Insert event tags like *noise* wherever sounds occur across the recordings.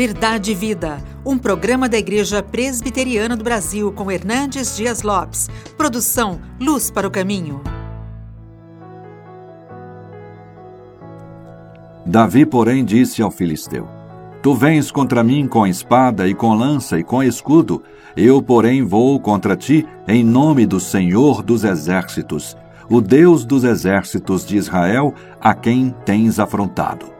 Verdade e Vida, um programa da Igreja Presbiteriana do Brasil com Hernandes Dias Lopes. Produção Luz para o Caminho. Davi, porém, disse ao filisteu: Tu vens contra mim com espada e com lança e com escudo, eu, porém, vou contra ti em nome do Senhor dos Exércitos, o Deus dos exércitos de Israel, a quem tens afrontado.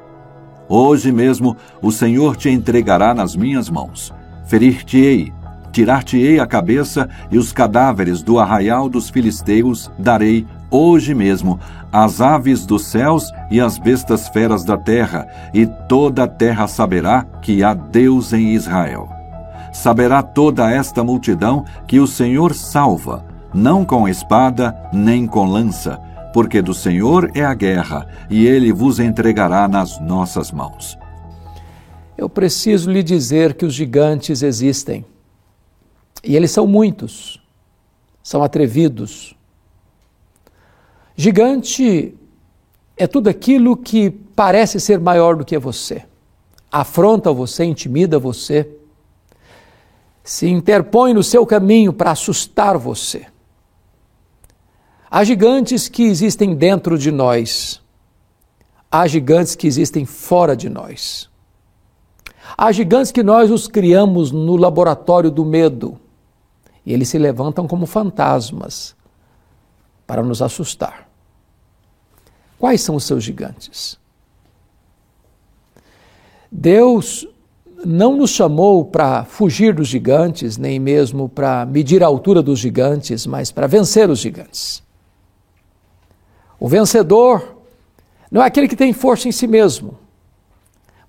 Hoje mesmo o Senhor te entregará nas minhas mãos. Ferir-te-ei, tirar-te-ei a cabeça e os cadáveres do arraial dos filisteus darei hoje mesmo às aves dos céus e às bestas feras da terra, e toda a terra saberá que há Deus em Israel. Saberá toda esta multidão que o Senhor salva, não com espada nem com lança, porque do Senhor é a guerra, e ele vos entregará nas nossas mãos. Eu preciso lhe dizer que os gigantes existem. E eles são muitos, são atrevidos. Gigante é tudo aquilo que parece ser maior do que você, afronta você, intimida você, se interpõe no seu caminho para assustar você. Há gigantes que existem dentro de nós, há gigantes que existem fora de nós. Há gigantes que nós os criamos no laboratório do medo e eles se levantam como fantasmas para nos assustar. Quais são os seus gigantes? Deus não nos chamou para fugir dos gigantes, nem mesmo para medir a altura dos gigantes, mas para vencer os gigantes. O vencedor não é aquele que tem força em si mesmo,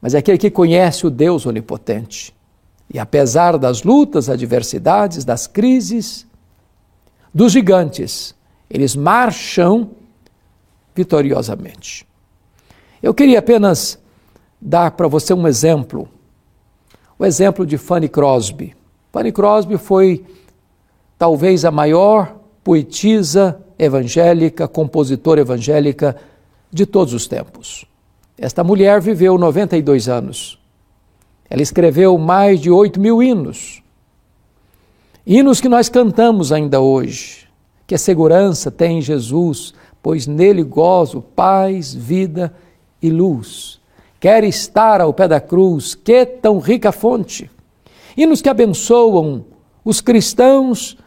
mas é aquele que conhece o Deus onipotente. E apesar das lutas, adversidades, das crises, dos gigantes, eles marcham vitoriosamente. Eu queria apenas dar para você um exemplo, o exemplo de Fanny Crosby. Fanny Crosby foi talvez a maior poetisa evangélica, compositora evangélica de todos os tempos. Esta mulher viveu 92 anos. Ela escreveu mais de 8 mil hinos. Hinos que nós cantamos ainda hoje, que a segurança tem em Jesus, pois nele gozo paz, vida e luz. Quer estar ao pé da cruz, que tão rica fonte. Hinos que abençoam os cristãos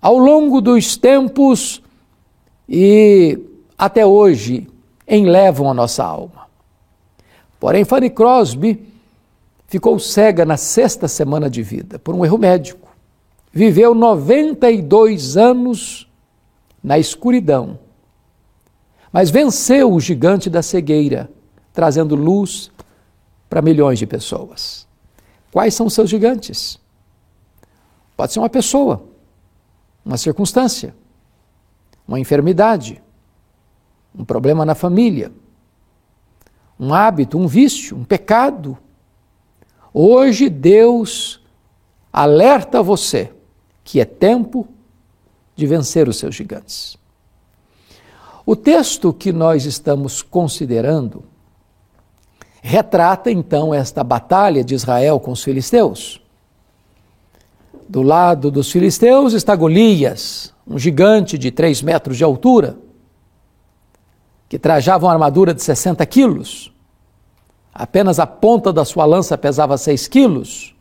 ao longo dos tempos e até hoje enlevam a nossa alma. Porém, Fanny Crosby ficou cega na sexta semana de vida por um erro médico. Viveu 92 anos na escuridão, mas venceu o gigante da cegueira, trazendo luz para milhões de pessoas. Quais são os seus gigantes? Pode ser uma pessoa, uma circunstância, uma enfermidade, um problema na família, um hábito, um vício, um pecado. Hoje Deus alerta você que é tempo de vencer os seus gigantes. O texto que nós estamos considerando retrata então esta batalha de Israel com os filisteus. Do lado dos filisteus está Golias, um gigante de 3 metros de altura, que trajava uma armadura de 60 quilos. Apenas a ponta da sua lança pesava 6 quilos.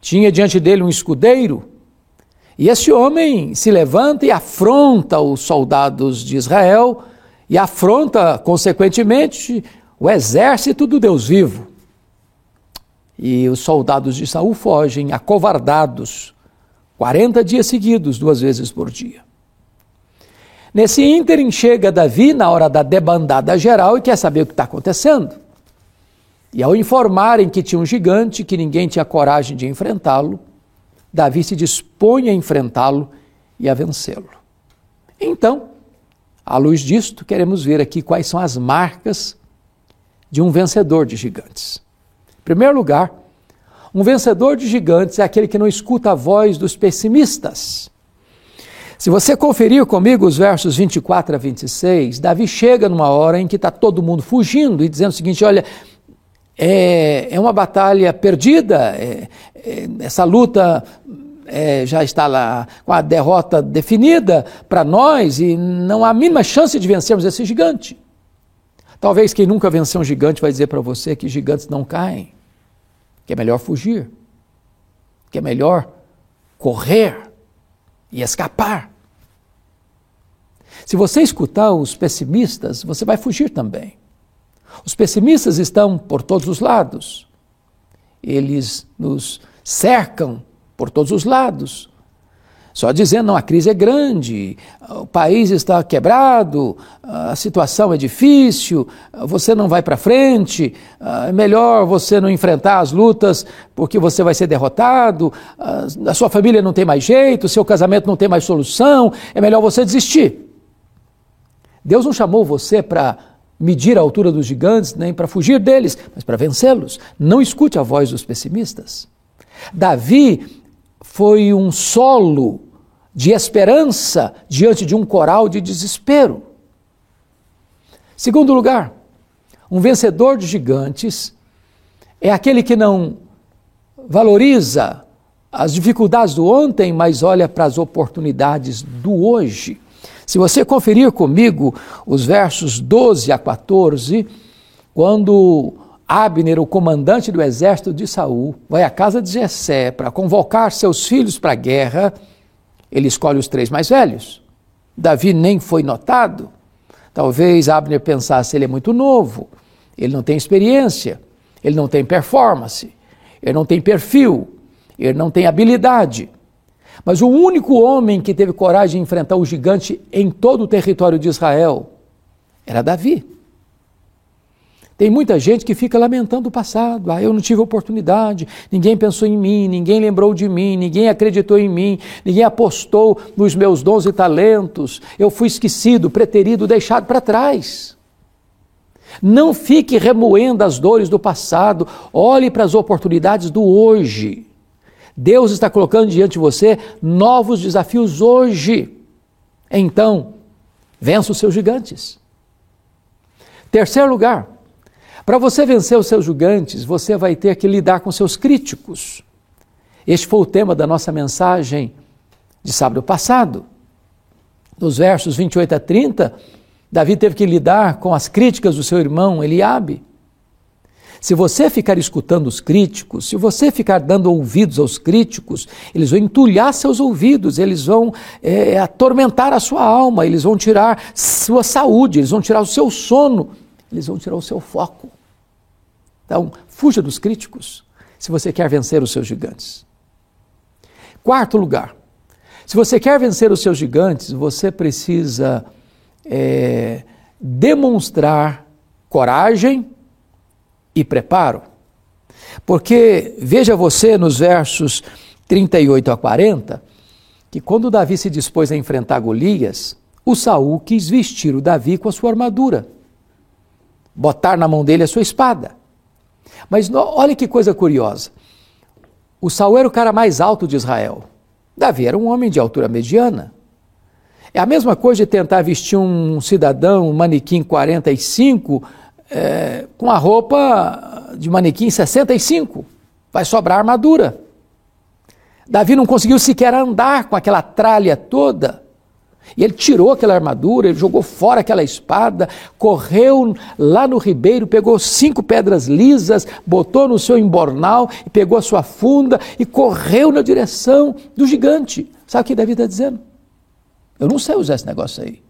Tinha diante dele um escudeiro. E esse homem se levanta e afronta os soldados de Israel e afronta, consequentemente, o exército do Deus vivo. E os soldados de Saul fogem, acovardados, 40 dias seguidos, duas vezes por dia. Nesse ínterim chega Davi na hora da debandada geral e quer saber o que está acontecendo. E ao informarem que tinha um gigante que ninguém tinha coragem de enfrentá-lo, Davi se dispõe a enfrentá-lo e a vencê-lo. Então, à luz disto, queremos ver aqui quais são as marcas de um vencedor de gigantes. Em primeiro lugar, um vencedor de gigantes é aquele que não escuta a voz dos pessimistas. Se você conferir comigo os versos 24 a 26, Davi chega numa hora em que está todo mundo fugindo e dizendo o seguinte: olha, é, é uma batalha perdida, é, é, essa luta é, já está lá com a derrota definida para nós e não há a mínima chance de vencermos esse gigante. Talvez quem nunca venceu um gigante vai dizer para você que gigantes não caem, que é melhor fugir, que é melhor correr e escapar. Se você escutar os pessimistas, você vai fugir também. Os pessimistas estão por todos os lados. Eles nos cercam por todos os lados. Só dizendo, não, a crise é grande, o país está quebrado, a situação é difícil, você não vai para frente, é melhor você não enfrentar as lutas porque você vai ser derrotado, a sua família não tem mais jeito, seu casamento não tem mais solução, é melhor você desistir. Deus não chamou você para medir a altura dos gigantes, nem para fugir deles, mas para vencê-los. Não escute a voz dos pessimistas. Davi foi um solo de esperança diante de um coral de desespero. Segundo lugar, um vencedor de gigantes é aquele que não valoriza as dificuldades do ontem, mas olha para as oportunidades do hoje. Se você conferir comigo os versos 12 a 14, quando Abner, o comandante do exército de Saul, vai à casa de Jessé para convocar seus filhos para a guerra, ele escolhe os três mais velhos. Davi nem foi notado. Talvez Abner pensasse, ele é muito novo, ele não tem experiência, ele não tem performance, ele não tem perfil, ele não tem habilidade. Mas o único homem que teve coragem de enfrentar o gigante em todo o território de Israel era Davi. Tem muita gente que fica lamentando o passado. Ah, eu não tive oportunidade, ninguém pensou em mim, ninguém lembrou de mim, ninguém acreditou em mim, ninguém apostou nos meus dons e talentos. Eu fui esquecido, preterido, deixado para trás. Não fique remoendo as dores do passado, olhe para as oportunidades do hoje. Deus está colocando diante de você novos desafios hoje. Então, vença os seus gigantes. Terceiro lugar, para você vencer os seus gigantes, você vai ter que lidar com seus críticos. Este foi o tema da nossa mensagem de sábado passado. Nos versos 28 a 30, Davi teve que lidar com as críticas do seu irmão Eliabe. Se você ficar escutando os críticos, se você ficar dando ouvidos aos críticos, eles vão entulhar seus ouvidos, eles vão é, atormentar a sua alma, eles vão tirar sua saúde, eles vão tirar o seu sono, eles vão tirar o seu foco. Então, fuja dos críticos se você quer vencer os seus gigantes. Quarto lugar, se você quer vencer os seus gigantes, você precisa é, demonstrar coragem e preparo. Porque veja você nos versos 38 a 40, que quando Davi se dispôs a enfrentar Golias, o Saul quis vestir o Davi com a sua armadura, botar na mão dele a sua espada. Mas olha que coisa curiosa. O Saul era o cara mais alto de Israel. Davi era um homem de altura mediana. É a mesma coisa de tentar vestir um cidadão, um manequim 45, é, com a roupa de manequim 65. Vai sobrar armadura. Davi não conseguiu sequer andar com aquela tralha toda. E ele tirou aquela armadura, ele jogou fora aquela espada, correu lá no ribeiro, pegou cinco pedras lisas, botou no seu embornal e pegou a sua funda e correu na direção do gigante. Sabe o que Davi está dizendo? Eu não sei usar esse negócio aí.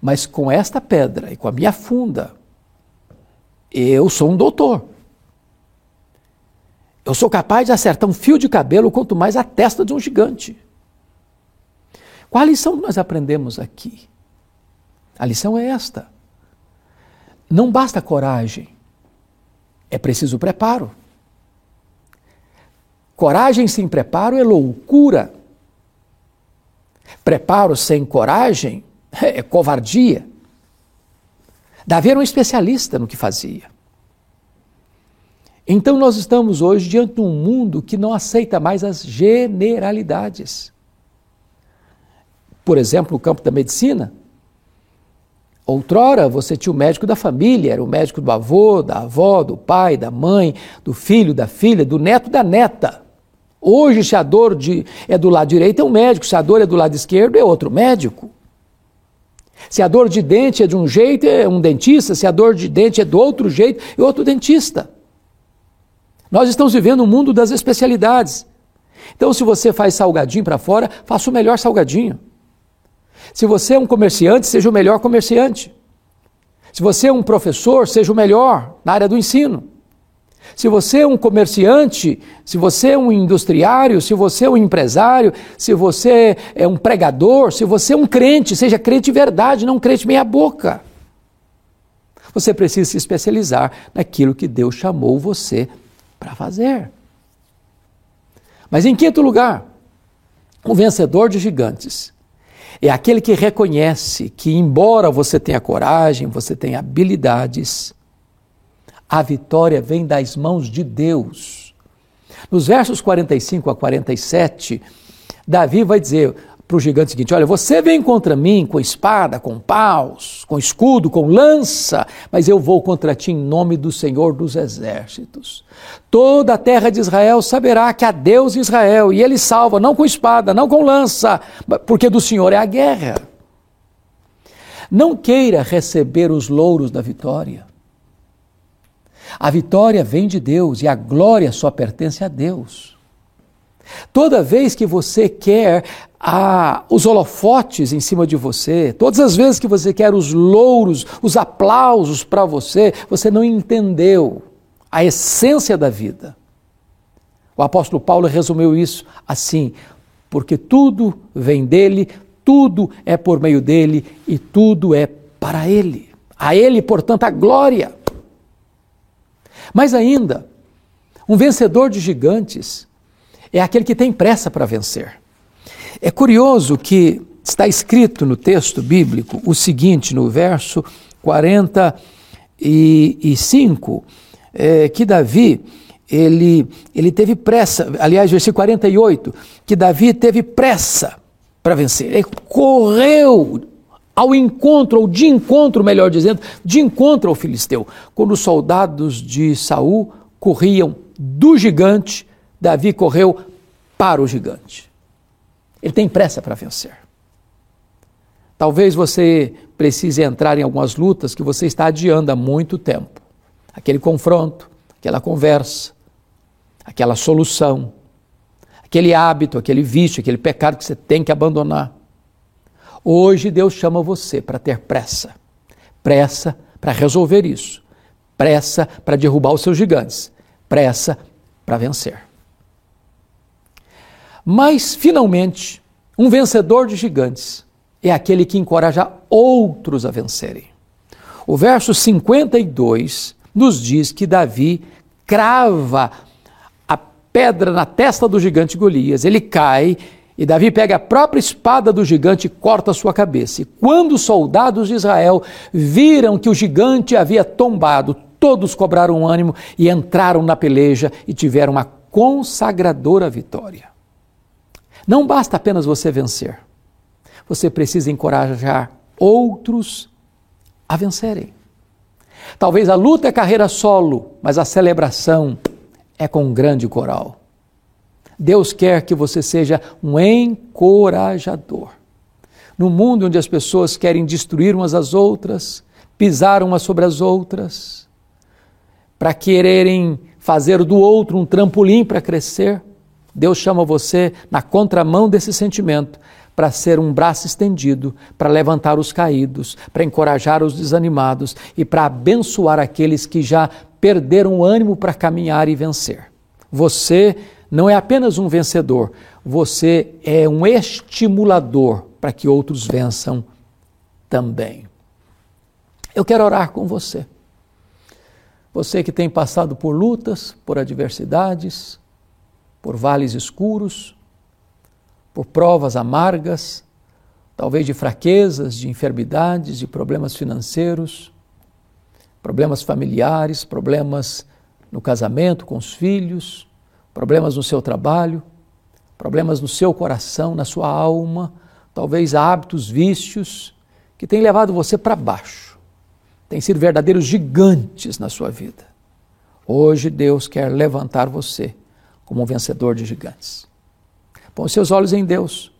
Mas com esta pedra e com a minha funda, eu sou um doutor. Eu sou capaz de acertar um fio de cabelo, quanto mais a testa de um gigante. Qual a lição que nós aprendemos aqui? A lição é esta. Não basta coragem, é preciso preparo. Coragem sem preparo é loucura. Preparo sem coragem *laughs* é covardia. Davi era um especialista no que fazia. Então nós estamos hoje diante de um mundo que não aceita mais as generalidades. Por exemplo, o campo da medicina, Outrora você tinha o médico da família, era o médico do avô, da avó, do pai, da mãe, do filho, da filha, do neto, da neta. Hoje, se a dor de, é do lado direito, é um médico, se a dor é do lado esquerdo, é outro médico. Se a dor de dente é de um jeito, é um dentista, se a dor de dente é do outro jeito, é outro dentista. Nós estamos vivendo um mundo das especialidades. Então, se você faz salgadinho para fora, faça o melhor salgadinho. Se você é um comerciante, seja o melhor comerciante. Se você é um professor, seja o melhor na área do ensino. Se você é um comerciante, se você é um industriário, se você é um empresário, se você é um pregador, se você é um crente, seja crente de verdade, não crente meia-boca. Você precisa se especializar naquilo que Deus chamou você para fazer. Mas em quinto lugar, o vencedor de gigantes é aquele que reconhece que, embora você tenha coragem, você tenha habilidades, a vitória vem das mãos de Deus. Nos versos 45 a 47, Davi vai dizer para o gigante o seguinte: Olha, você vem contra mim com espada, com paus, com escudo, com lança, mas eu vou contra ti em nome do Senhor dos exércitos. Toda a terra de Israel saberá que há Deus Israel e ele salva, não com espada, não com lança, porque do Senhor é a guerra. Não queira receber os louros da vitória. A vitória vem de Deus e a glória só pertence a Deus. Toda vez que você quer ah, os holofotes em cima de você, todas as vezes que você quer os louros, os aplausos para você, você não entendeu a essência da vida. O apóstolo Paulo resumiu isso assim: porque tudo vem dele, tudo é por meio dele e tudo é para ele. A ele, portanto, a glória. Mas ainda, um vencedor de gigantes é aquele que tem pressa para vencer. É curioso que está escrito no texto bíblico o seguinte, no verso 45, é, que Davi, ele, ele teve pressa, aliás, versículo 48, que Davi teve pressa para vencer. Ele correu ao encontro, ou de encontro, melhor dizendo, de encontro ao filisteu. Quando os soldados de Saul corriam do gigante, Davi correu para o gigante. Ele tem pressa para vencer. Talvez você precise entrar em algumas lutas que você está adiando há muito tempo. Aquele confronto, aquela conversa, aquela solução, aquele hábito, aquele vício, aquele pecado que você tem que abandonar. Hoje Deus chama você para ter pressa. Pressa para resolver isso. Pressa para derrubar os seus gigantes. Pressa para vencer. Mas, finalmente, um vencedor de gigantes é aquele que encoraja outros a vencerem. O verso 52 nos diz que Davi crava a pedra na testa do gigante Golias. Ele cai e Davi pega a própria espada do gigante e corta sua cabeça. E quando os soldados de Israel viram que o gigante havia tombado, todos cobraram ânimo e entraram na peleja e tiveram uma consagradora vitória. Não basta apenas você vencer. Você precisa encorajar outros a vencerem. Talvez a luta é carreira solo, mas a celebração é com um grande coral. Deus quer que você seja um encorajador. No mundo onde as pessoas querem destruir umas às outras, pisar umas sobre as outras, para quererem fazer do outro um trampolim para crescer, Deus chama você na contramão desse sentimento para ser um braço estendido, para levantar os caídos, para encorajar os desanimados e para abençoar aqueles que já perderam o ânimo para caminhar e vencer. Você não é apenas um vencedor, você é um estimulador para que outros vençam também. Eu quero orar com você. Você que tem passado por lutas, por adversidades, por vales escuros, por provas amargas, talvez de fraquezas, de enfermidades, de problemas financeiros, problemas familiares, problemas no casamento com os filhos, problemas no seu trabalho, problemas no seu coração, na sua alma, talvez hábitos, vícios que têm levado você para baixo, têm sido verdadeiros gigantes na sua vida. Hoje Deus quer levantar você como um vencedor de gigantes. Põe seus olhos em Deus.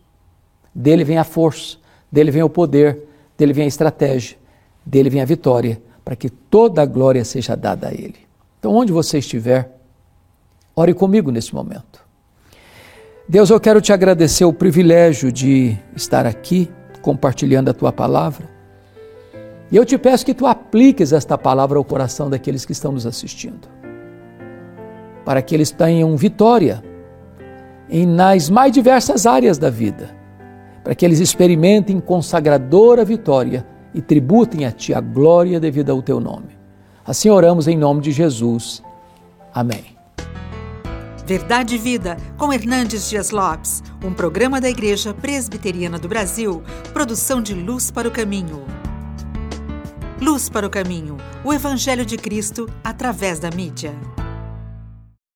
Dele vem a força, dele vem o poder, dele vem a estratégia, dele vem a vitória, para que toda a glória seja dada a Ele. Então, onde você estiver, ore comigo nesse momento. Deus, eu quero te agradecer o privilégio de estar aqui compartilhando a tua palavra. E eu te peço que tu apliques esta palavra ao coração daqueles que estão nos assistindo, para que eles tenham vitória em nas mais diversas áreas da vida, para que eles experimentem consagradora vitória e tributem a Ti a glória devida ao Teu nome. Assim oramos em nome de Jesus. Amém. Verdade e Vida, com Hernandes Dias Lopes, um programa da Igreja Presbiteriana do Brasil, produção de Luz para o Caminho. Luz para o Caminho, o Evangelho de Cristo através da mídia.